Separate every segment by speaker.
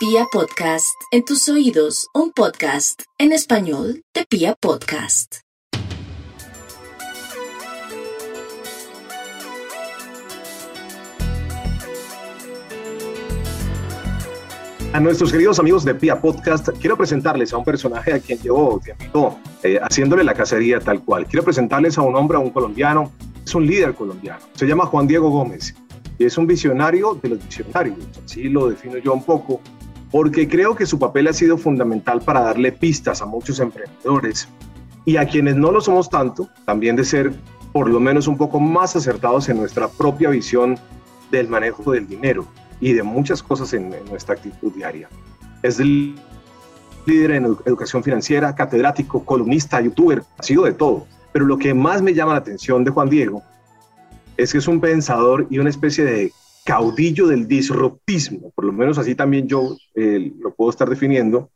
Speaker 1: Pia Podcast, en tus oídos, un podcast en español de Pia Podcast.
Speaker 2: A nuestros queridos amigos de Pia Podcast, quiero presentarles a un personaje a quien llevo tiempo eh, haciéndole la cacería tal cual. Quiero presentarles a un hombre, a un colombiano, es un líder colombiano. Se llama Juan Diego Gómez y es un visionario de los visionarios. Así lo defino yo un poco, porque creo que su papel ha sido fundamental para darle pistas a muchos emprendedores y a quienes no lo somos tanto, también de ser por lo menos un poco más acertados en nuestra propia visión del manejo del dinero y de muchas cosas en, nuestra actitud diaria. Es líder en educación financiera, catedrático, columnista, youtuber, ha sido de todo. Pero lo que más me llama la atención de Juan Diego es que es un pensador y una especie de caudillo del disruptismo, por lo menos así también yo eh, lo puedo estar definiendo.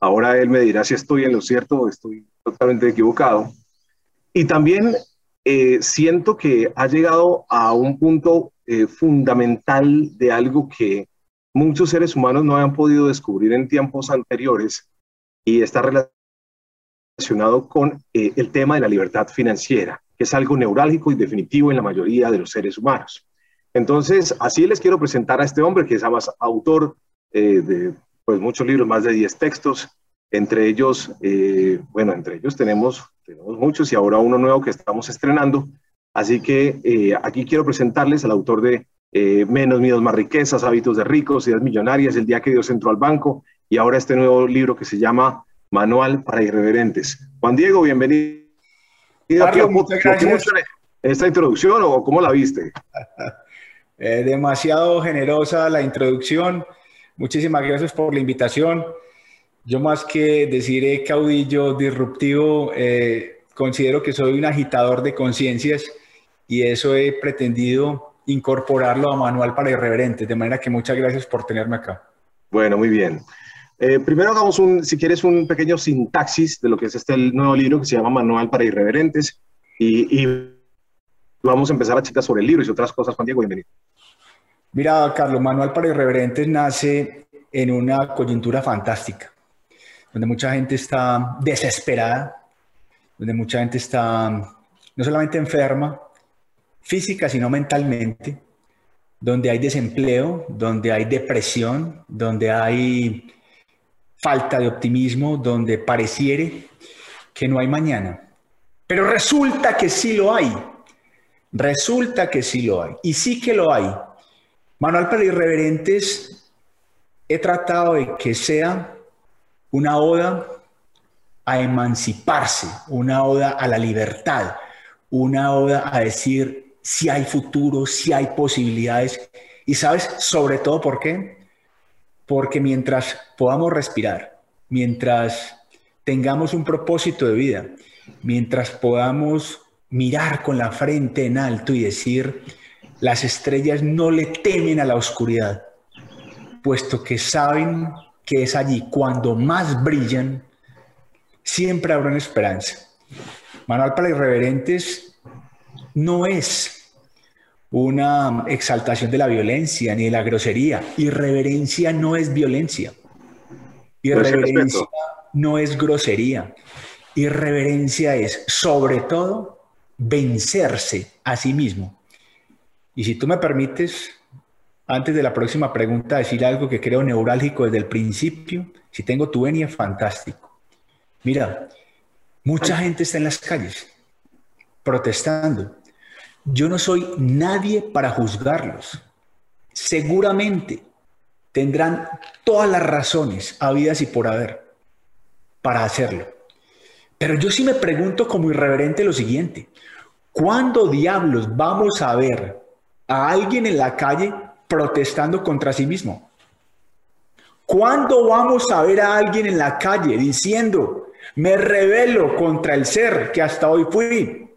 Speaker 2: Ahora él me dirá si estoy en lo cierto o estoy totalmente equivocado. Y también eh, siento que ha llegado a un punto eh, fundamental de algo que muchos seres humanos no habían podido descubrir en tiempos anteriores y está relacionado con el tema de la libertad financiera, que es algo neurálgico y definitivo en la mayoría de los seres humanos. Entonces, así les quiero presentar a este hombre que es además autor eh, de pues, muchos libros, más de 10 textos. Entre ellos, eh, bueno, entre ellos tenemos, tenemos muchos y ahora uno nuevo que estamos estrenando. Así que eh, aquí quiero presentarles al autor de Menos miedos, más riquezas, hábitos de ricos, ideas millonarias, el día que Dios entró al banco y ahora este nuevo libro que se llama Manual para Irreverentes. Juan Diego, bienvenido.
Speaker 3: Carlos, muchas gracias.
Speaker 2: ¿Esta introducción o cómo la viste?
Speaker 3: Eh, demasiado generosa la introducción. Muchísimas gracias por la invitación. Yo más que decir caudillo disruptivo, eh, considero que soy un agitador de conciencias y eso he pretendido incorporarlo a Manual para Irreverentes. De manera que muchas gracias por tenerme acá.
Speaker 2: Bueno, muy bien. Eh, primero hagamos un, si quieres, un pequeño sintaxis de lo que es este nuevo libro que se llama Manual para Irreverentes y, y vamos a empezar a chicar sobre el libro y otras cosas. Juan Diego, bienvenido.
Speaker 3: Mira, Carlos, Manual para Irreverentes nace en una coyuntura fantástica, donde mucha gente está desesperada, donde mucha gente está no solamente enferma, física, sino mentalmente, donde hay desempleo, donde hay depresión, donde hay falta de optimismo, donde pareciere que no hay mañana. Pero resulta que sí lo hay. Resulta que sí lo hay. Y sí que lo hay. Manual para Irreverentes, he tratado de que sea una oda a emanciparse, una oda a la libertad, una oda a decir si hay futuro, si hay posibilidades. Y sabes, sobre todo, ¿por qué? Porque mientras podamos respirar, mientras tengamos un propósito de vida, mientras podamos mirar con la frente en alto y decir, las estrellas no le temen a la oscuridad, puesto que saben que es allí cuando más brillan, siempre habrá una esperanza. Manual para Irreverentes no es una exaltación de la violencia ni de la grosería. Irreverencia no es violencia. Irreverencia no es grosería. Irreverencia es, sobre todo, vencerse a sí mismo. Y si tú me permites, antes de la próxima pregunta, decir algo que creo neurálgico desde el principio, si tengo tu venia, fantástico. Mira, mucha gente está en las calles protestando. Yo no soy nadie para juzgarlos. Seguramente tendrán todas las razones habidas y por haber para hacerlo. Pero yo sí me pregunto como irreverente lo siguiente. ¿Cuándo diablos vamos a ver a alguien en la calle protestando contra sí mismo? ¿Cuándo vamos a ver a alguien en la calle diciendo, me rebelo contra el ser que hasta hoy fui?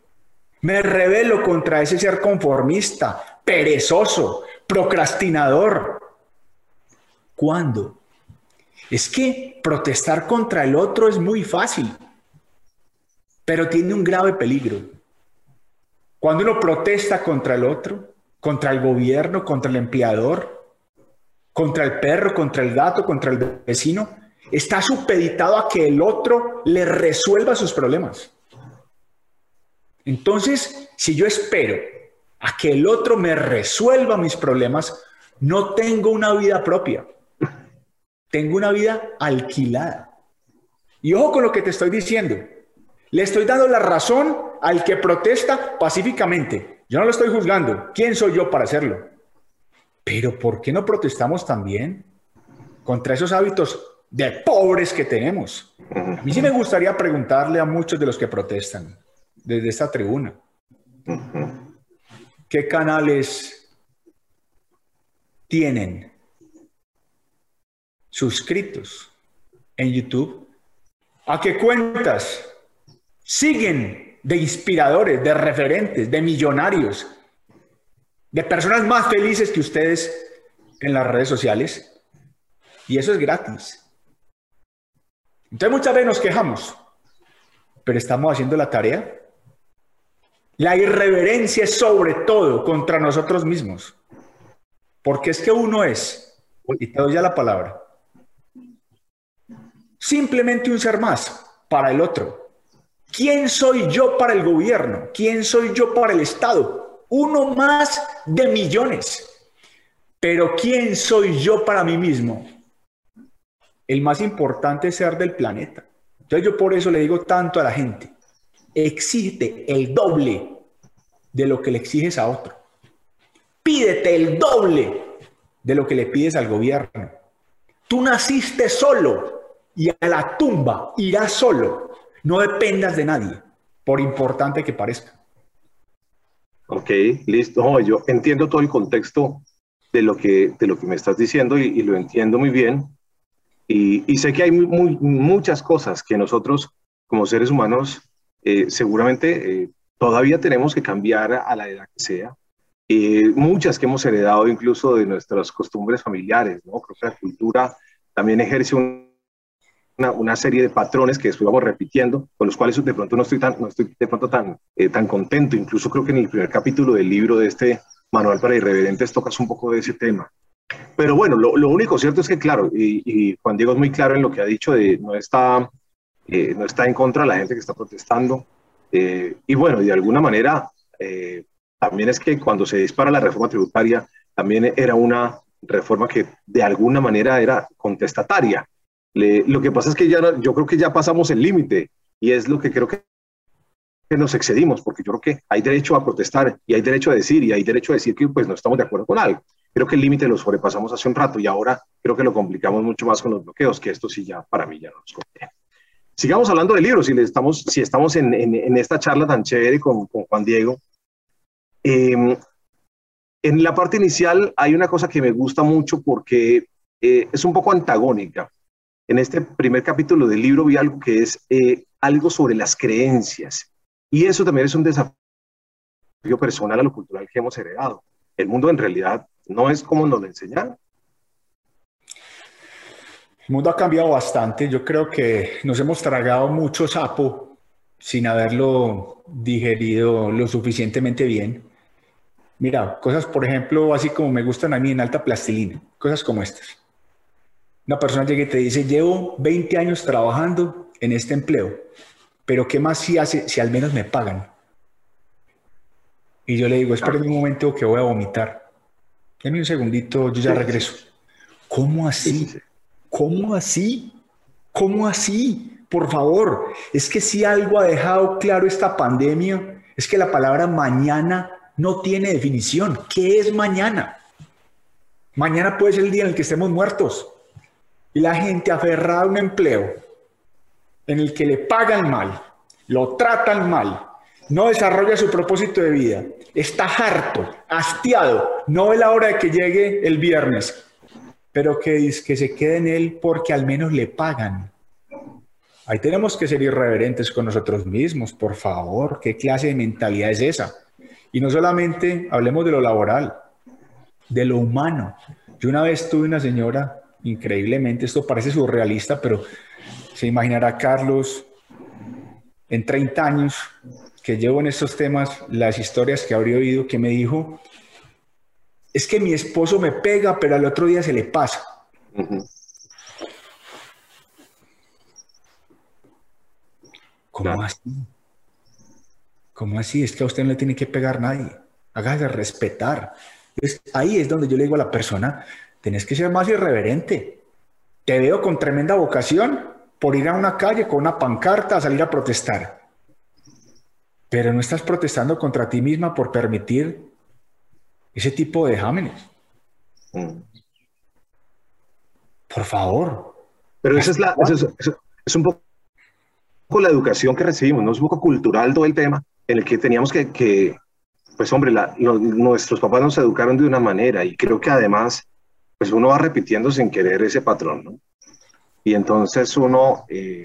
Speaker 3: Me rebelo contra ese ser conformista, perezoso, procrastinador. ¿Cuándo? Es que protestar contra el otro es muy fácil, pero tiene un grave peligro. Cuando uno protesta contra el otro, contra el gobierno, contra el empleador, contra el perro, contra el gato, contra el vecino, está supeditado a que el otro le resuelva sus problemas. Entonces, si yo espero a que el otro me resuelva mis problemas, no tengo una vida propia. Tengo una vida alquilada. Y ojo con lo que te estoy diciendo. Le estoy dando la razón al que protesta pacíficamente. Yo no lo estoy juzgando. ¿Quién soy yo para hacerlo? Pero ¿por qué no protestamos también contra esos hábitos de pobres que tenemos? A mí sí me gustaría preguntarle a muchos de los que protestan desde esta tribuna. ¿Qué canales tienen suscritos en YouTube? ¿A qué cuentas siguen de inspiradores, de referentes, de millonarios, de personas más felices que ustedes en las redes sociales? Y eso es gratis. Entonces muchas veces nos quejamos, pero estamos haciendo la tarea. La irreverencia es sobre todo contra nosotros mismos. Porque es que uno es, y te doy ya la palabra, simplemente un ser más para el otro. ¿Quién soy yo para el gobierno? ¿Quién soy yo para el Estado? Uno más de millones. Pero ¿quién soy yo para mí mismo? El más importante ser del planeta. Entonces yo por eso le digo tanto a la gente, exige el doble de lo que le exiges a otro. Pídete el doble de lo que le pides al gobierno. Tú naciste solo y a la tumba irás solo. No dependas de nadie, por importante que parezca.
Speaker 2: Ok, listo. yo entiendo todo el contexto de lo que, de lo que me estás diciendo y, lo entiendo muy bien. Y, sé que hay muchas cosas que nosotros como seres humanos eh, seguramente eh, todavía tenemos que cambiar a la edad que sea. Eh, muchas que hemos heredado incluso de nuestras costumbres familiares, ¿no? Creo que la cultura también ejerce un una, serie de patrones que después vamos repitiendo, con los cuales de pronto no estoy tan, no estoy de pronto tan, eh, tan contento. Incluso creo que en el primer capítulo del libro de este Manual para Irreverentes tocas un poco de ese tema. Pero bueno, lo, lo único cierto es que, claro, y, Juan Diego es muy claro en lo que ha dicho de no está, eh, no está en contra de la gente que está protestando. Eh, y bueno, de alguna manera, también es que cuando se dispara la reforma tributaria, también era una reforma que de alguna manera era contestataria lo que pasa es que ya, yo creo que ya pasamos el límite y es lo que creo que nos excedimos, porque yo creo que hay derecho a protestar y hay derecho a decir y hay derecho a decir que pues no estamos de acuerdo con algo. Creo que el límite lo sobrepasamos hace un rato y ahora creo que lo complicamos mucho más con los bloqueos, que esto sí ya para mí ya no nos conviene. Sigamos hablando de libros, si, estamos, si estamos en, en, esta charla tan chévere con, con Juan Diego. Em, en la parte inicial hay una cosa que me gusta mucho porque eh, es un poco antagónica en este primer capítulo del libro vi algo que es eh, algo sobre las creencias. Y eso también es un desafío personal a lo cultural que hemos heredado. El mundo en realidad no es como nos lo enseñaron.
Speaker 3: El mundo ha cambiado bastante. Yo creo que nos hemos tragado mucho sapo sin haberlo digerido lo suficientemente bien. Mira, cosas, por ejemplo, así como me gustan a mí en alta plastilina, cosas como estas. Una persona llega y te dice, llevo 20 años trabajando en este empleo, pero ¿qué más si hace si al menos me pagan? Y yo le digo, espera un momento que voy a vomitar. Dame un segundito, yo ya regreso. ¿Cómo así? ¿Cómo así? ¿Cómo así? Por favor, es que si algo ha dejado claro esta pandemia, es que la palabra mañana no tiene definición. ¿Qué es mañana? Mañana puede ser el día en el que estemos muertos. Y la gente aferrada a un empleo en el que le pagan mal, lo tratan mal, no desarrolla su propósito de vida, está harto, hastiado, no ve la hora de que llegue el viernes, pero que, que se quede en él porque al menos le pagan. Ahí tenemos que ser irreverentes con nosotros mismos, por favor. ¿Qué clase de mentalidad es esa? Y no solamente hablemos de lo laboral, de lo humano. Yo una vez tuve una señora increíblemente. Esto parece surrealista, pero se imaginará Carlos en 30 años que llevo en estos temas, las historias que habría oído, que me dijo, es que mi esposo me pega, pero al otro día se le pasa. ¿Cómo así? ¿Cómo así? Es que a usted no le tiene que pegar nadie. Hágase respetar. ahí es donde yo le digo a la persona, tenés que ser más irreverente. Te veo con tremenda vocación por ir a una calle con una pancarta a salir a protestar. Pero no estás protestando contra ti misma por permitir ese tipo de exámenes. Mm. Por favor.
Speaker 2: Pero esa es, la, es, un poco la educación que recibimos, ¿no? Es un poco cultural todo el tema, en el que teníamos que, pues hombre, nuestros papás nos educaron de una manera y creo que además, pues uno va repitiendo sin querer ese patrón, ¿no? Y entonces uno, eh,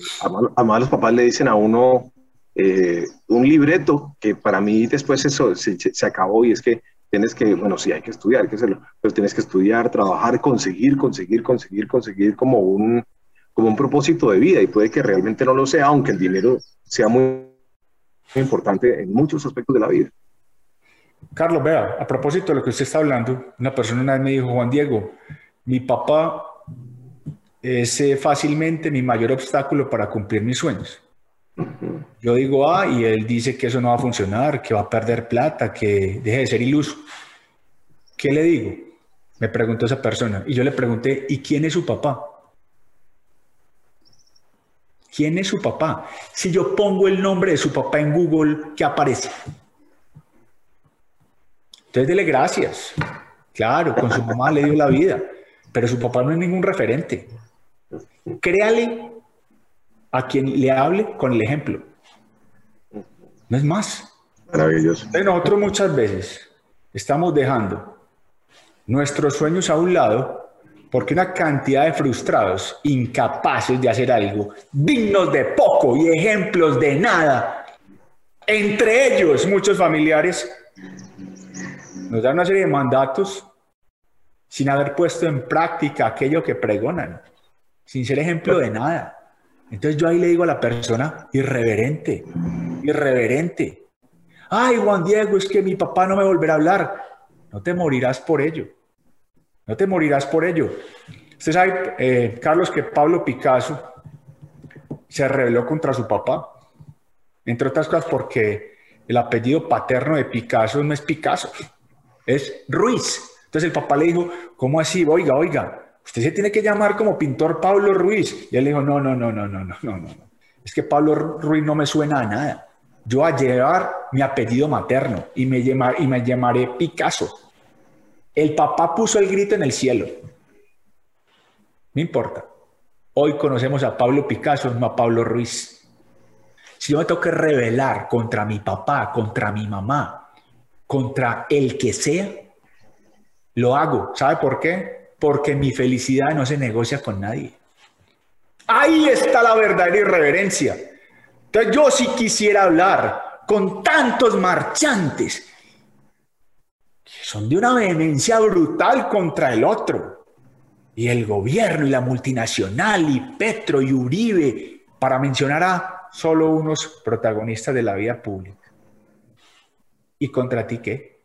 Speaker 2: además los papás le dicen a uno eh, un libreto que para mí después eso se, acabó y es que tienes que, bueno, sí, hay que estudiar, hay que hacerlo, pero tienes que estudiar, trabajar, conseguir, conseguir, conseguir, conseguir como un, como un propósito de vida y puede que realmente no lo sea, aunque el dinero sea muy, importante en muchos aspectos de la vida.
Speaker 3: Carlos, vea, a propósito de lo que usted está hablando, una persona una vez me dijo, Juan Diego, mi papá es eh, fácilmente mi mayor obstáculo para cumplir mis sueños. Yo digo ah, y él dice que eso no va a funcionar, que va a perder plata, que deje de ser iluso. ¿Qué le digo? Me preguntó esa persona. Y yo le pregunté, ¿y quién es su papá? ¿Quién es su papá? Si yo pongo el nombre de su papá en Google, ¿qué aparece? Entonces, dele gracias. Claro, con su mamá le dio la vida, pero su papá no es ningún referente. Créale a quien le hable con el ejemplo. No es más.
Speaker 2: Maravilloso.
Speaker 3: nosotros muchas veces estamos dejando nuestros sueños a un lado porque una cantidad de frustrados, incapaces de hacer algo, dignos de poco y ejemplos de nada, entre ellos muchos familiares, nos dan una serie de mandatos sin haber puesto en práctica aquello que pregonan, sin ser ejemplo de nada. Entonces yo ahí le digo a la persona, irreverente, irreverente. Ay, Juan Diego, es que mi papá no me volverá a hablar. No te morirás por ello. No te morirás por ello. Usted sabe, eh, Carlos, que Pablo Picasso se rebeló contra su papá, entre otras cosas porque el apellido paterno de Picasso no es Picasso, es Ruiz. Entonces el papá le dijo, ¿cómo así? Oiga, oiga, usted se tiene que llamar como pintor Pablo Ruiz. Y él dijo, no, no, no, no, no, no, no, no. Es que Pablo Ruiz no me suena a nada. Yo a llevar mi apellido materno y me, y me llamaré Picasso. El papá puso el grito en el cielo. No importa. Hoy conocemos a Pablo Picasso, no a Pablo Ruiz. Si yo me tengo que rebelar contra mi papá, contra mi mamá, contra el que sea, lo hago. ¿Sabe por qué? porque mi felicidad no se negocia con nadie. Ahí está la verdadera irreverencia. Entonces yo sí quisiera hablar con tantos marchantes que son de una vehemencia brutal contra el otro. Y el gobierno y la multinacional y Petro y Uribe, para mencionar a solo unos protagonistas de la vida pública. ¿Y contra ti qué?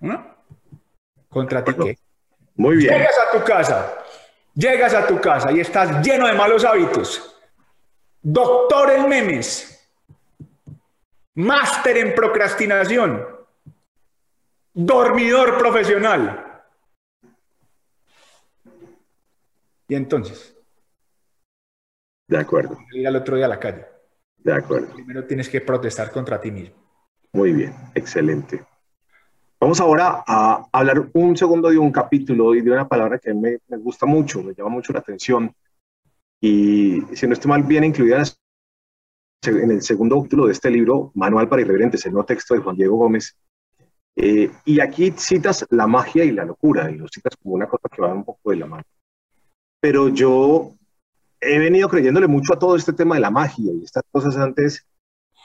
Speaker 3: ¿No? ¿Contra ti qué?
Speaker 2: Muy bien.
Speaker 3: Llegas a tu casa, llegas a tu casa y estás lleno de malos hábitos. Doctor en memes, máster en procrastinación, dormidor profesional. Y entonces.
Speaker 2: De acuerdo.
Speaker 3: Ir al otro día a la calle.
Speaker 2: De acuerdo.
Speaker 3: Primero tienes que protestar contra ti mismo.
Speaker 2: Muy bien, excelente. Vamos ahora a hablar un segundo de un capítulo y de una palabra que me, me gusta mucho, me llama mucho la atención. Y si no estoy mal, viene incluida en el segundo capítulo de este libro, Manual para Irreverentes, el no texto de Juan Diego Gómez. Eh, y aquí citas la magia y la locura, y lo citas como una cosa que va un poco de la mano. Pero yo he venido creyéndole mucho a todo este tema de la magia y estas cosas antes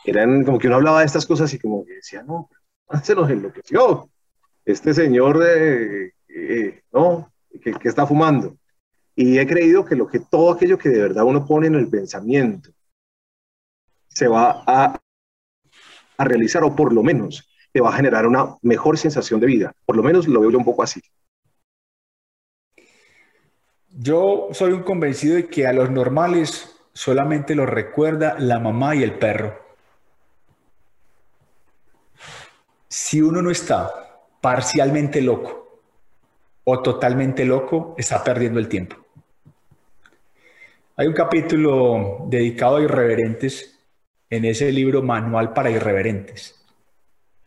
Speaker 2: eran como que uno hablaba de estas cosas y como que decía, no, se nos enloqueció. Este señor, eh, ¿no? Que, está fumando. Y he creído que lo que todo aquello que de verdad uno pone en el pensamiento se va a, a realizar, o por lo menos te va a generar una mejor sensación de vida. Por lo menos lo veo yo un poco así.
Speaker 3: Yo soy un convencido de que a los normales solamente los recuerda la mamá y el perro. Si uno no está parcialmente loco o totalmente loco, está perdiendo el tiempo. Hay un capítulo dedicado a irreverentes en ese libro Manual para Irreverentes.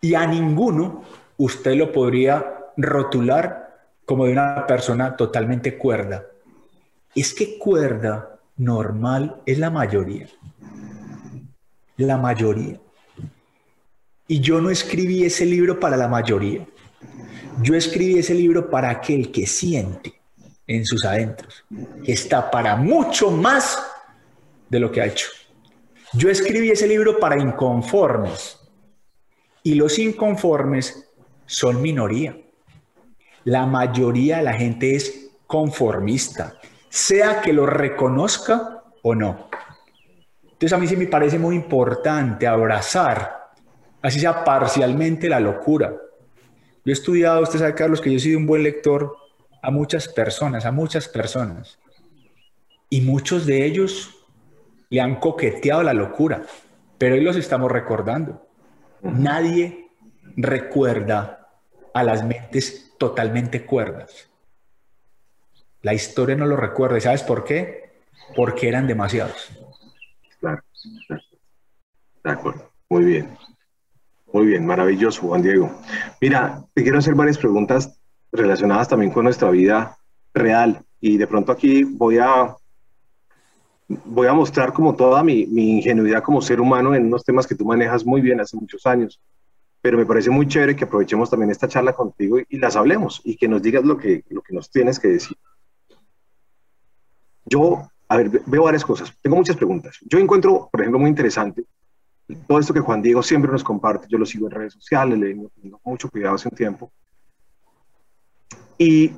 Speaker 3: Y a ninguno usted lo podría rotular como de una persona totalmente cuerda. Es que cuerda normal es la mayoría. La mayoría. Y yo no escribí ese libro para la mayoría. Yo escribí ese libro para aquel que siente en sus adentros, que está para mucho más de lo que ha hecho. Yo escribí ese libro para inconformes y los inconformes son minoría. La mayoría de la gente es conformista, sea que lo reconozca o no. Entonces a mí sí me parece muy importante abrazar, así sea parcialmente, la locura. Yo he estudiado, usted sabe, Carlos, que yo he sido un buen lector a muchas personas, a muchas personas. Y muchos de ellos le han coqueteado la locura, pero hoy los estamos recordando. Nadie recuerda a las mentes totalmente cuerdas. La historia no lo recuerda. ¿Y sabes por qué? Porque eran demasiados.
Speaker 2: Claro. De acuerdo. Muy bien. Muy bien. Maravilloso, Juan Diego. Mira, te quiero hacer varias preguntas relacionadas también con nuestra vida real. Y de pronto aquí voy a, voy a mostrar como toda mi, ingenuidad como ser humano en unos temas que tú manejas muy bien hace muchos años. Pero me parece muy chévere que aprovechemos también esta charla contigo y, y las hablemos y que nos digas lo que, lo que nos tienes que decir. Yo, a ver, veo varias cosas. Tengo muchas preguntas. Yo encuentro, por ejemplo, muy interesante todo esto que Juan Diego siempre nos comparte. Yo lo sigo en redes sociales, le tengo mucho cuidado hace un tiempo. ¿Y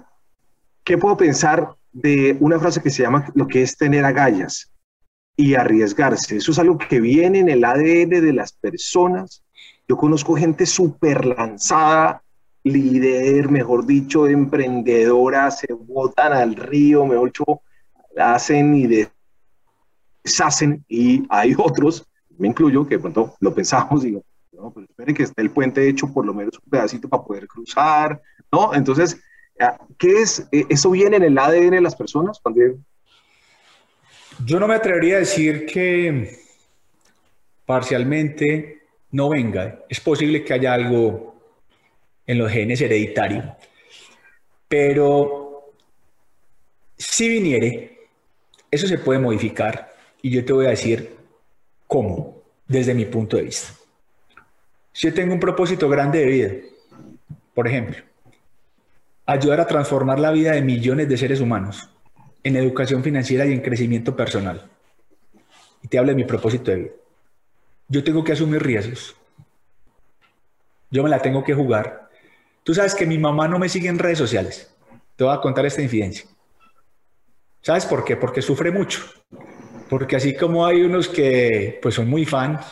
Speaker 2: qué puedo pensar de una frase que se llama lo que es tener agallas y arriesgarse? Eso es algo que viene en el ADN de las personas. Yo conozco gente súper lanzada, líder, mejor dicho, emprendedora, se botan al río, mejor dicho, hacen y deshacen, y hay otros, me incluyo, que pronto lo pensamos, digo, no, pues esperen que esté el puente hecho por lo menos un pedacito para poder cruzar, ¿no? Entonces, ¿Qué es? Eh, ¿Eso viene en el ADN de las personas?
Speaker 3: Yo no me atrevería a decir que parcialmente no venga. Es posible que haya algo en los genes hereditarios. Pero si viniere, eso se puede modificar. Y yo te voy a decir cómo, desde mi punto de vista. Si yo tengo un propósito grande de vida, por ejemplo, ayudar a transformar la vida de millones de seres humanos en educación financiera y en crecimiento personal. Y te hablo de mi propósito de vida. Yo tengo que asumir riesgos. Yo me la tengo que jugar. Tú sabes que mi mamá no me sigue en redes sociales. Te voy a contar esta infidencia. ¿Sabes por qué? Porque sufre mucho. Porque así como hay unos que pues son muy fans,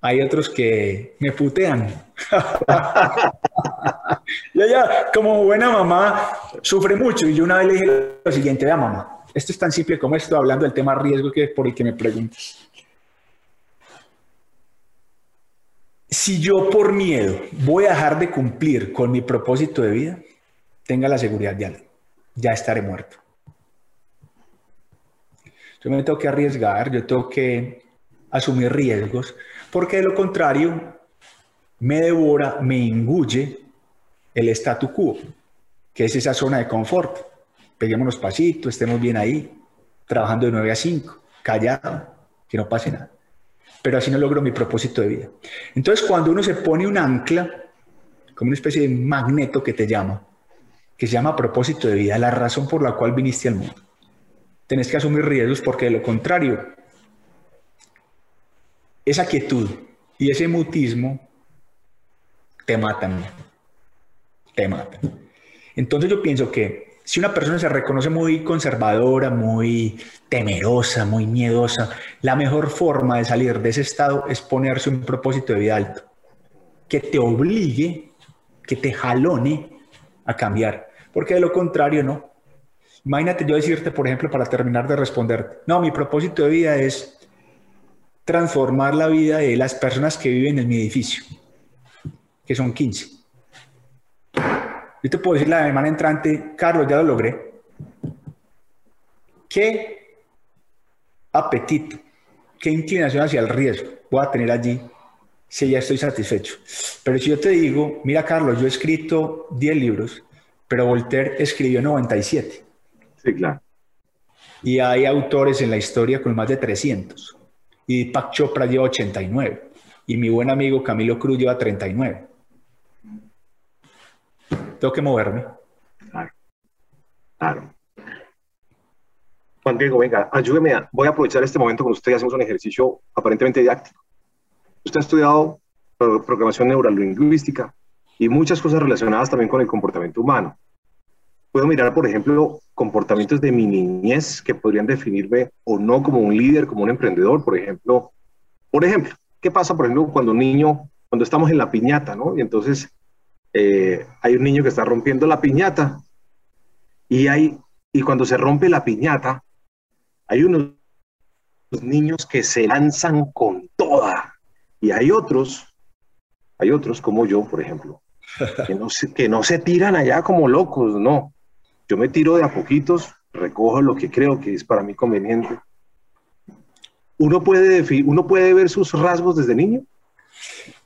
Speaker 3: hay otros que me putean. y ella, como buena mamá, sufre mucho. Y yo una vez le dije lo siguiente, vea mamá, esto es tan simple como esto, hablando del tema riesgo que por el que me preguntas. Si yo por miedo voy a dejar de cumplir con mi propósito de vida, tenga la seguridad de algo, ya estaré muerto. Yo me tengo que arriesgar, yo tengo que asumir riesgos, porque de lo contrario me devora, me engulle el statu quo, que es esa zona de confort. Peguémonos pasitos, estemos bien ahí, trabajando de 9 a 5, callado, que no pase nada. Pero así no logro mi propósito de vida. Entonces, cuando uno se pone un ancla, como una especie de magneto que te llama, que se llama propósito de vida, la razón por la cual viniste al mundo, tenés que asumir riesgos porque de lo contrario, esa quietud y ese mutismo te matan, te matan. Entonces yo pienso que si una persona se reconoce muy conservadora, muy temerosa, muy miedosa, la mejor forma de salir de ese estado es ponerse un propósito de vida alto, que te obligue, que te jalone a cambiar, porque de lo contrario no. Imagínate yo decirte, por ejemplo, para terminar de responder, no, mi propósito de vida es transformar la vida de las personas que viven en mi edificio, que son 15. Yo te puedo decir la semana entrante, Carlos, ya lo logré. ¿Qué apetito, qué inclinación hacia el riesgo voy a tener allí si ya estoy satisfecho? Pero si yo te digo, mira Carlos, yo he escrito 10 libros, pero Voltaire escribió 97.
Speaker 2: Sí, claro.
Speaker 3: Y hay autores en la historia con más de 300. Y Pac Chopra lleva 89. Y mi buen amigo Camilo Cruz lleva 39. Tengo que moverme.
Speaker 2: Claro. Claro. Juan Diego, venga, ayúdeme. A, voy a aprovechar este momento con usted y hacemos un ejercicio aparentemente didáctico. Usted ha estudiado programación neurolingüística y muchas cosas relacionadas también con el comportamiento humano. Puedo mirar, por ejemplo, comportamientos de mi niñez que podrían definirme o no como un líder, como un emprendedor, por ejemplo. Por ejemplo, ¿qué pasa, por ejemplo, cuando un niño, cuando estamos en la piñata, ¿no? Y entonces eh, hay un niño que está rompiendo la piñata y, hay, y cuando se rompe la piñata, hay unos niños que se lanzan con toda y hay otros, hay otros como yo, por ejemplo, que no que no se tiran allá como locos, no. Yo me tiro de a poquitos, recojo lo que creo que es para mí conveniente. ¿Uno puede, uno puede ver sus rasgos desde niño?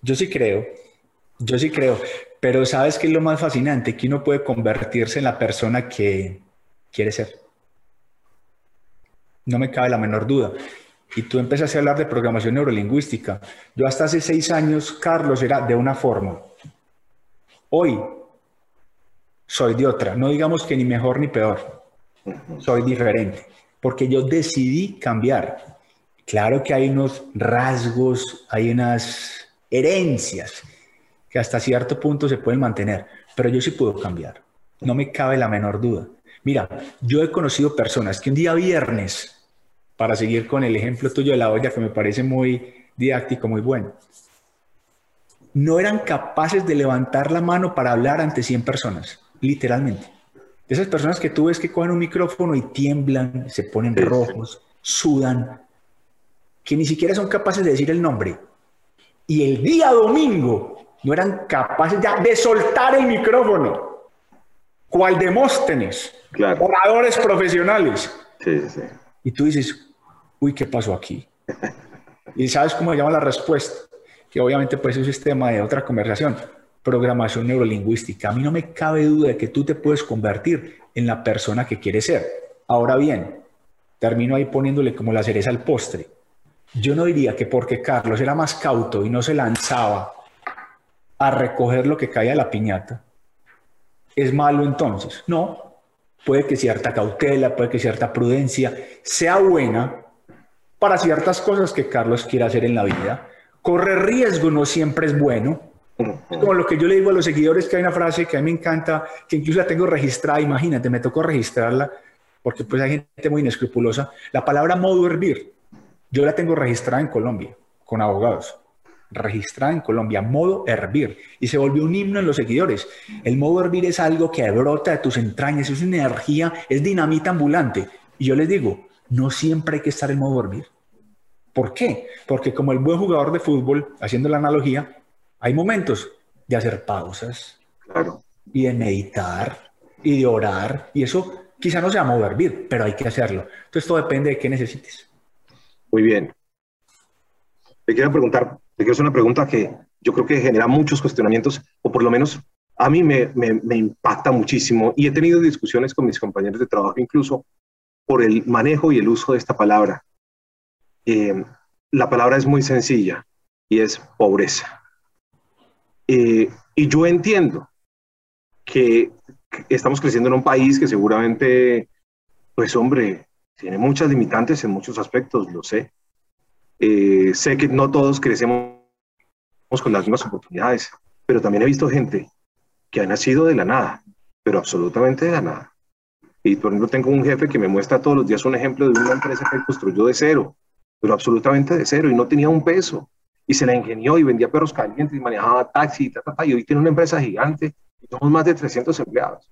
Speaker 3: Yo sí creo, yo sí creo. Pero ¿sabes qué es lo más fascinante? Que uno puede convertirse en la persona que quiere ser. No me cabe la menor duda. Y tú empezaste a hablar de programación neurolingüística. Yo hasta hace seis años, Carlos, era de una forma. Hoy soy de otra. No digamos que ni mejor ni peor. Soy diferente. Porque yo decidí cambiar. Claro que hay unos rasgos, hay unas herencias que hasta cierto punto se pueden mantener, pero yo sí puedo cambiar. No me cabe la menor duda. Mira, yo he conocido personas que un día viernes, para seguir con el ejemplo tuyo de la olla que me parece muy didáctico, muy bueno, no eran capaces de levantar la mano para hablar ante 100 personas, literalmente. Esas personas que tú ves que cogen un micrófono y tiemblan, se ponen rojos, sudan, que ni siquiera son capaces de decir el nombre. Y el día domingo no eran capaces ya de soltar el micrófono. Cual Demóstenes, oradores profesionales. Y tú dices, uy, ¿qué pasó aquí? y sabes cómo se llama la respuesta, que obviamente pues es un sistema de otra conversación, programación neurolingüística. A mí no me cabe duda de que tú te puedes convertir en la persona que quieres ser. Ahora bien, termino ahí poniéndole como la cereza al postre. Yo no diría que porque Carlos era más cauto y no se lanzaba a recoger lo que cae a la piñata, ¿es malo entonces? No, puede que cierta cautela, puede que cierta prudencia sea buena para ciertas cosas que Carlos quiere hacer en la vida. Correr riesgo no siempre es bueno. Como lo que yo le digo a los seguidores, que hay una frase que a mí me encanta, que incluso la tengo registrada, imagínate, me tocó registrarla, porque pues hay gente muy inescrupulosa. La palabra modo hervir, yo la tengo registrada en Colombia, con abogados registrada en Colombia, modo hervir, y se volvió un himno en los seguidores. El modo hervir es algo que brota de tus entrañas, es una energía, es dinamita ambulante. Y yo les digo, no siempre hay que estar en modo hervir. ¿Por qué? Porque como el buen jugador de fútbol, haciendo la analogía, hay momentos de hacer pausas y de meditar y de orar, y eso quizá no sea modo hervir, pero hay que hacerlo. Entonces todo depende de qué necesites.
Speaker 2: Muy bien. Te quiero preguntar, te quiero hacer una pregunta que yo creo que genera muchos cuestionamientos, o por lo menos a mí me, me, impacta muchísimo y he tenido discusiones con mis compañeros de trabajo incluso por el manejo y el uso de esta palabra. Eh, la palabra es muy sencilla y es pobreza. Eh, y yo entiendo que estamos creciendo en un país que seguramente, pues hombre, tiene muchas limitantes en muchos aspectos, lo sé. Eh, sé que no todos crecemos con las mismas oportunidades, pero también he visto gente que ha nacido de la nada, pero absolutamente de la nada. Y por ejemplo, tengo un jefe que me muestra todos los días un ejemplo de una empresa que construyó de cero, pero absolutamente de cero y no tenía un peso. Y se la ingenió y vendía perros calientes y manejaba taxi y, y hoy tiene una empresa gigante y somos más de 300 empleados.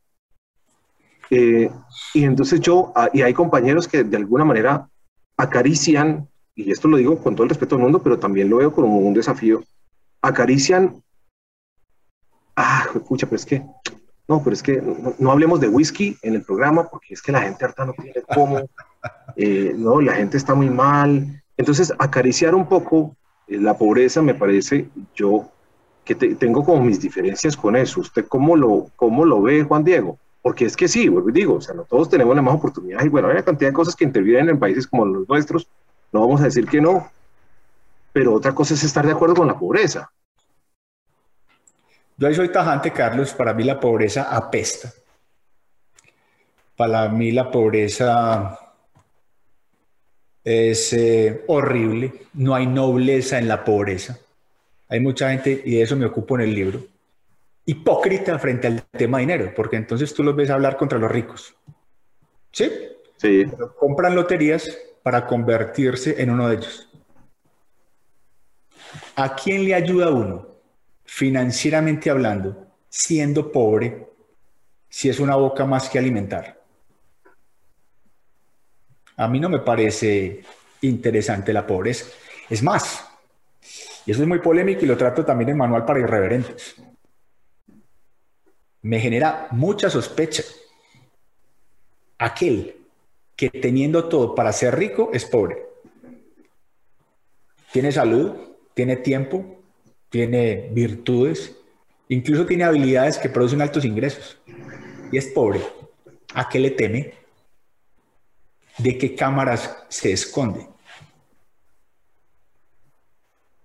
Speaker 2: Eh, y entonces yo, ah, y hay compañeros que de alguna manera acarician, y esto lo digo con todo el respeto del mundo, pero también lo veo como un desafío, acarician, ah, escucha, pero es que, no, pero es que no, hablemos de whisky en el programa porque es que la gente harta no tiene cómo, eh, no, la gente está muy mal. Entonces, acariciar un poco la pobreza me parece, yo que tengo como mis diferencias con eso. ¿Usted cómo lo, cómo lo ve, Juan Diego? Porque es que sí, digo, o sea, no todos tenemos la misma oportunidad y bueno, hay una cantidad de cosas que intervienen en países como los nuestros, no vamos a decir que no, pero otra cosa es estar de acuerdo con la pobreza.
Speaker 3: Yo ahí soy tajante, Carlos, para mí la pobreza apesta. Para mí la pobreza es eh, horrible, no hay nobleza en la pobreza. Hay mucha gente, y de eso me ocupo en el libro, hipócrita frente al tema dinero, porque entonces tú los ves hablar contra los ricos. ¿Sí?
Speaker 2: Sí.
Speaker 3: compran loterías para convertirse en uno de ellos. ¿A quién le ayuda uno, financieramente hablando, siendo pobre, si es una boca más que alimentar? A mí no me parece interesante la pobreza. Es más, y eso es muy polémico y lo trato también en Manual para Irreverentes me genera mucha sospecha. Aquel que teniendo todo para ser rico es pobre. Tiene salud, tiene tiempo, tiene virtudes, incluso tiene habilidades que producen altos ingresos y es pobre. ¿A qué le teme? ¿De qué cámaras se esconde?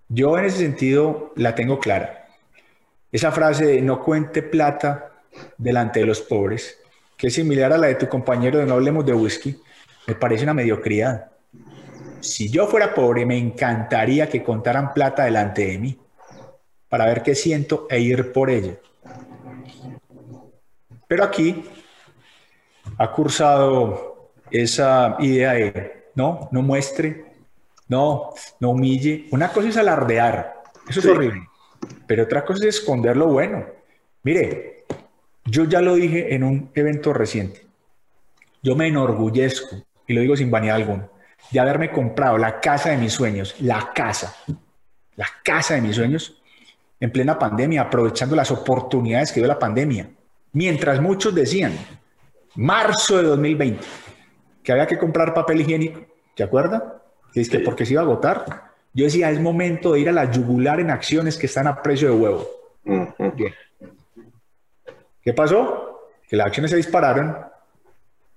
Speaker 3: Yo en ese sentido la tengo clara. Esa frase de no cuente plata delante de los pobres, que es similar a la de tu compañero de no hablemos de whisky, me parece una mediocridad. Si yo fuera pobre, me encantaría que contaran plata delante de mí para ver qué siento e ir por ella. Pero aquí ha cursado esa idea de no, no muestre, no, no humille. Una cosa es alardear, eso es horrible. Pero otra cosa es esconder lo bueno. Mire, yo ya lo dije en un evento reciente. Yo me enorgullezco, y lo digo sin vanidad alguna, de haberme comprado la casa de mis sueños, la casa, la casa de mis sueños, en plena pandemia, aprovechando las oportunidades que dio la pandemia. Mientras muchos decían, marzo de 2020, que había que comprar papel higiénico, ¿te acuerdas? Que es que porque se iba a agotar. Yo decía, es momento de ir a la yugular en acciones que están a precio de huevo. ¿Qué pasó? Que las acciones se dispararon,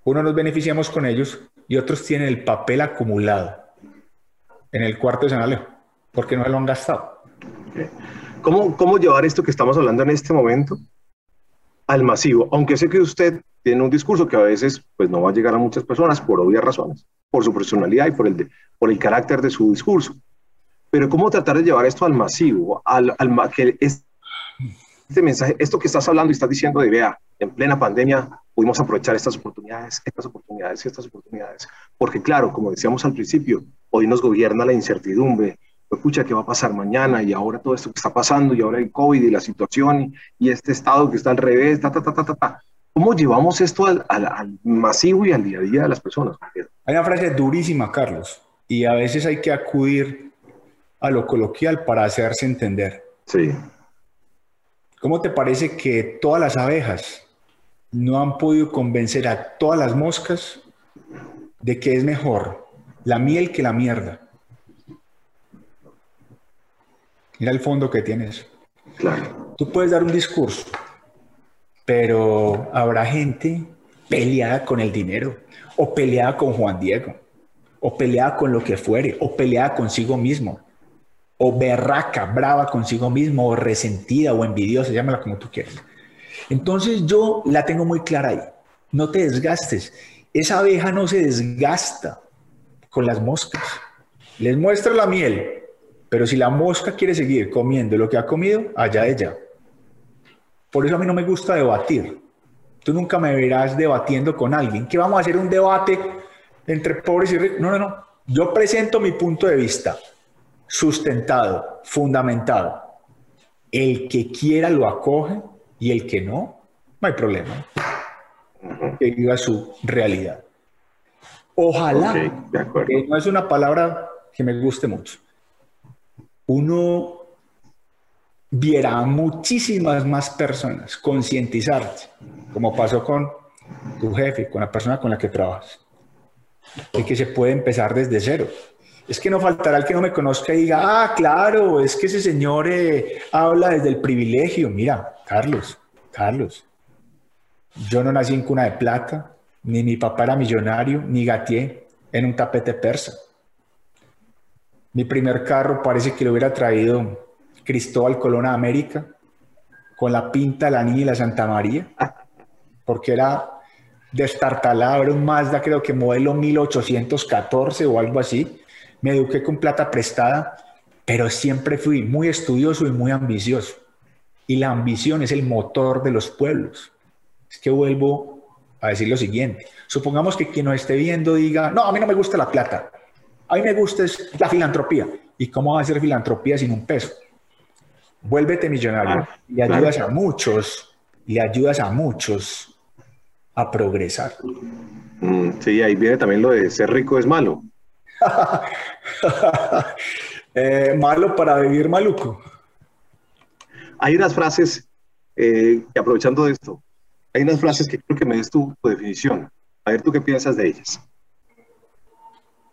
Speaker 3: uno nos beneficiamos con ellos y otros tienen el papel acumulado en el cuarto de San Alejo, porque no lo han gastado.
Speaker 2: ¿Cómo, ¿Cómo llevar esto que estamos hablando en este momento al masivo? Aunque sé que usted tiene un discurso que a veces pues, no va a llegar a muchas personas por obvias razones, por su personalidad y por el, por el carácter de su discurso. Pero ¿cómo tratar de llevar esto al masivo? Al, al que este mensaje, esto que estás hablando y estás diciendo de, vea, en plena pandemia pudimos aprovechar estas oportunidades, estas oportunidades y estas oportunidades. Porque claro, como decíamos al principio, hoy nos gobierna la incertidumbre. Escucha, ¿qué va a pasar mañana? Y ahora todo esto que está pasando, y ahora el COVID y la situación, y, este estado que está al revés, ta, ta, ta, ta, ta. ¿Cómo llevamos esto al, al, al, masivo y al día a día de las personas?
Speaker 3: Hay una frase durísima, Carlos, y a veces hay que acudir a lo coloquial para hacerse entender.
Speaker 2: Sí.
Speaker 3: ¿Cómo te parece que todas las abejas no han podido convencer a todas las moscas de que es mejor la miel que la mierda? Mira el fondo que tienes.
Speaker 2: Claro.
Speaker 3: Tú puedes dar un discurso, pero habrá gente peleada con el dinero, o peleada con Juan Diego, o peleada con lo que fuere, o peleada consigo mismo o berraca, brava consigo mismo, o resentida o envidiosa, llámala como tú quieras. Entonces yo la tengo muy clara ahí. No te desgastes. Esa abeja no se desgasta con las moscas. Les muestra la miel, pero si la mosca quiere seguir comiendo lo que ha comido, allá ella. Por eso a mí no me gusta debatir. Tú nunca me verás debatiendo con alguien. Que vamos a hacer un debate entre pobres y ricos. No, no, no. Yo presento mi punto de vista sustentado, fundamentado. El que quiera lo acoge y el que no, no hay problema. Que viva su realidad. Ojalá, que no es una palabra que me guste mucho, uno viera a muchísimas más personas concientizarse, como pasó con tu jefe, con la persona con la que trabajas, y que se puede empezar desde cero. Es que no faltará el que no me conozca y diga, ah, claro, es que ese señor eh, habla desde el privilegio. Mira, Carlos, Carlos, yo no nací en cuna de plata, ni mi papá era millonario, ni gateé en un tapete persa. Mi primer carro parece que lo hubiera traído Cristóbal Colón a América con la pinta, la niña y la Santa María, porque era destartalado, era un Mazda creo que modelo 1814 o algo así. Me eduqué con plata prestada, pero siempre fui muy estudioso y muy ambicioso. Y la ambición es el motor de los pueblos. Es que vuelvo a decir lo siguiente. Supongamos que quien nos esté viendo diga, no, a mí no me gusta la plata. A mí me gusta la filantropía. ¿Y cómo va a ser filantropía sin un peso? Vuélvete millonario y ayudas a muchos, y ayudas a muchos a progresar.
Speaker 2: Mm, sí, ahí viene también lo de ser rico es malo.
Speaker 3: Eh, malo para vivir maluco.
Speaker 2: Hay unas frases, eh, que aprovechando de esto, hay unas frases que creo que me des tu, definición. A ver, ¿tú qué piensas de ellas?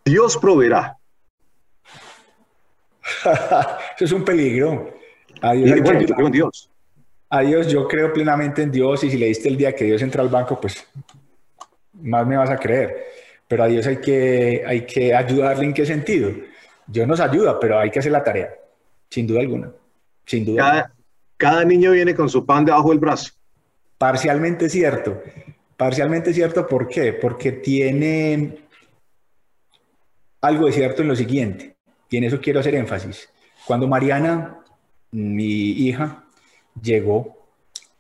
Speaker 2: Dios proveerá.
Speaker 3: Eso es un peligro.
Speaker 2: Adiós, yo creo en Dios.
Speaker 3: Adiós, yo creo plenamente en Dios y si le diste el día que Dios entra al banco, pues más me vas a creer. Pero a Dios hay que, hay que ayudarle en qué sentido. Dios nos ayuda, pero hay que hacer la tarea, sin duda alguna. Sin duda.
Speaker 2: Cada, cada niño viene con su pan debajo del brazo.
Speaker 3: Parcialmente cierto. Parcialmente cierto, ¿por qué? Porque tiene algo de cierto en lo siguiente, y en eso quiero hacer énfasis. Cuando Mariana mi hija llegó,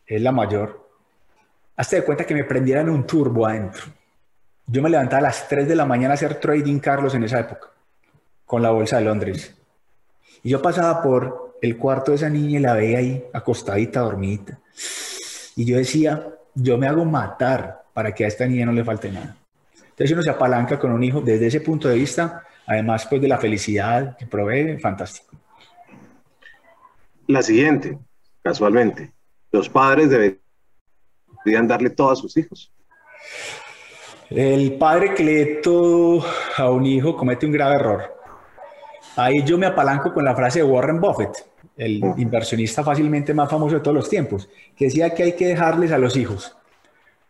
Speaker 3: es la mayor, hasta de cuenta que me prendieran un turbo adentro. Yo me levantaba a las 3 de la mañana a hacer trading, Carlos, en esa época, con la bolsa de Londres. Y yo pasaba por el cuarto de esa niña y la veía ahí, acostadita, dormidita. Y yo decía, yo me hago matar para que a esta niña no le falte nada. Entonces uno se apalanca con un hijo desde ese punto de vista, además pues de la felicidad que provee, fantástico
Speaker 2: la siguiente, casualmente. Los padres deberían darle todo a sus hijos.
Speaker 3: El padre que lee todo a un hijo comete un grave error. Ahí yo me apalanco con la frase de Warren Buffett, el inversionista fácilmente más famoso de todos los tiempos, que decía que hay que dejarles a los hijos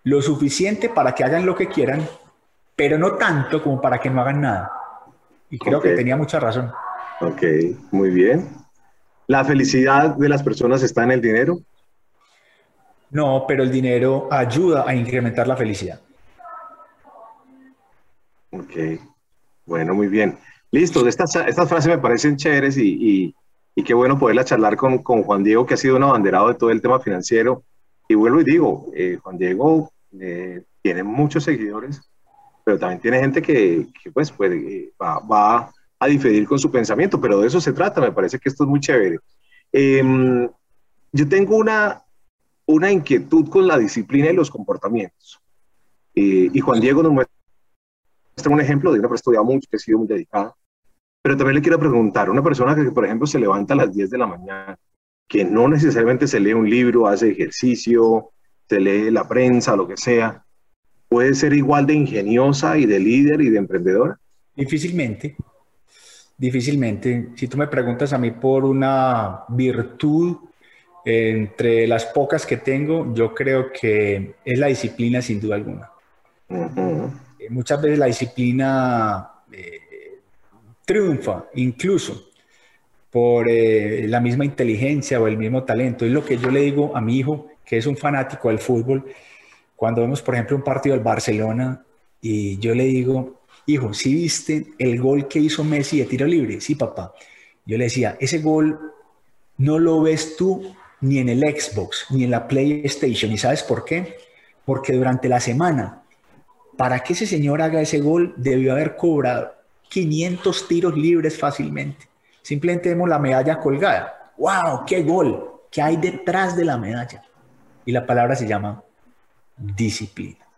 Speaker 3: lo suficiente para que hagan lo que quieran, pero no tanto como para que no hagan nada. Y creo que tenía mucha razón.
Speaker 2: Ok, muy bien. ¿La felicidad de las personas está en el dinero?
Speaker 3: No, pero el dinero ayuda a incrementar la felicidad.
Speaker 2: Ok, bueno, muy bien. Listo, estas, estas frases me parecen chéveres y, y, qué bueno poderla charlar con, con, Juan Diego, que ha sido un abanderado de todo el tema financiero. Y vuelvo y digo, eh, Juan Diego eh, tiene muchos seguidores, pero también tiene gente que, que pues, puede, eh, va, va a diferir con su pensamiento, pero de eso se trata, me parece que esto es muy chévere. Em, yo tengo una, una inquietud con la disciplina y los comportamientos. Eh, y Juan Diego nos muestra un ejemplo de una persona que estudiado mucho, que ha sido muy dedicada. Pero también le quiero preguntar, una persona que, por ejemplo, se levanta a las 10 de la mañana, que no necesariamente se lee un libro, hace ejercicio, se lee la prensa, lo que sea, ¿puede ser igual de ingeniosa y de líder y de emprendedora?
Speaker 3: Difícilmente. Difícilmente. Si tú me preguntas a mí por una virtud entre las pocas que tengo, yo creo que es la disciplina sin duda alguna. Eh, muchas veces la disciplina eh, triunfa incluso por eh, la misma inteligencia o el mismo talento. Es lo que yo le digo a mi hijo, que es un fanático del fútbol, cuando vemos, por ejemplo, un partido del Barcelona y yo le digo, hijo, ¿sí viste el gol que hizo Messi de tiro libre? Sí, papá. Yo le decía, ese gol no lo ves tú ni en el Xbox, ni en la PlayStation. ¿Y sabes por qué? Porque durante la semana, para que ese señor haga ese gol, debió haber cobrado 500 tiros libres fácilmente. Simplemente vemos la medalla colgada. ¡Wow! ¡Qué gol! ¿Qué hay detrás de la medalla? Y la palabra se llama disciplina.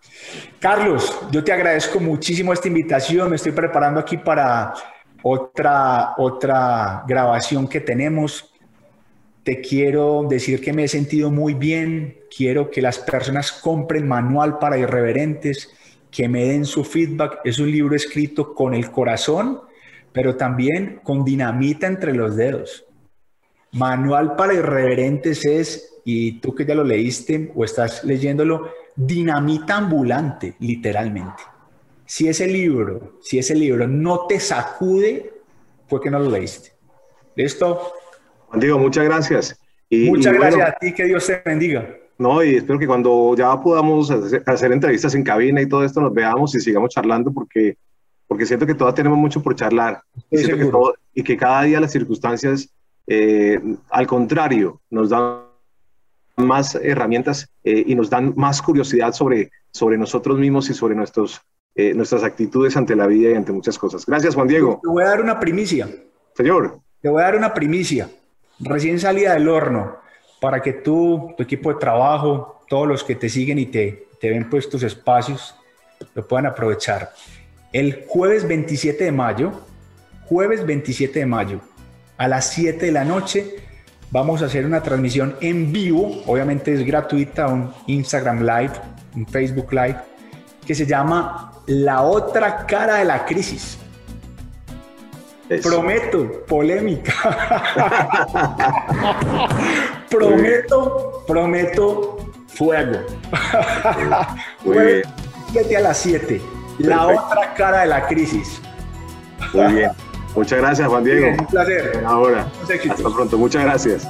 Speaker 3: Carlos, yo te agradezco muchísimo esta invitación. Me estoy preparando aquí para otra, otra grabación que tenemos. Te quiero decir que me he sentido muy bien. Quiero que las personas compren Manual para Irreverentes, que me den su feedback. Es un libro escrito con el corazón, pero también con dinamita entre los dedos. Manual para Irreverentes es, y tú que ya lo leíste o estás leyéndolo, dinamita ambulante, literalmente. Si ese libro, si ese libro no te sacude, fue que no lo leíste. ¿Listo?
Speaker 2: Diego, muchas gracias.
Speaker 3: Y, muchas gracias a ti, que Dios te bendiga.
Speaker 2: No, y espero que cuando ya podamos hacer, entrevistas en cabina y todo esto, nos veamos y sigamos charlando porque, porque siento que todavía tenemos mucho por charlar. Y, que y que cada día las circunstancias, eh, al contrario, nos dan más herramientas eh, y nos dan más curiosidad sobre, sobre nosotros mismos y sobre nuestros, eh, nuestras actitudes ante la vida y ante muchas cosas. Gracias, Juan Diego.
Speaker 3: Te voy a dar una primicia.
Speaker 2: Señor.
Speaker 3: Te voy a dar una primicia. Recién salida del horno, para que tú, tu equipo de trabajo, todos los que te siguen y te, te ven pues tus espacios, lo puedan aprovechar. El jueves 27 de mayo, jueves 27 de mayo, a las 7 de la noche, vamos a hacer una transmisión en vivo, obviamente es gratuita, un Instagram Live, un Facebook Live, que se llama La otra cara de la crisis. Prometo, polémica. prometo, prometo fuego. Vete a las 7. La otra cara de la crisis.
Speaker 2: Muy bien. Muchas gracias, Juan Diego.
Speaker 3: un placer.
Speaker 2: Ahora. Hasta pronto. Muchas gracias.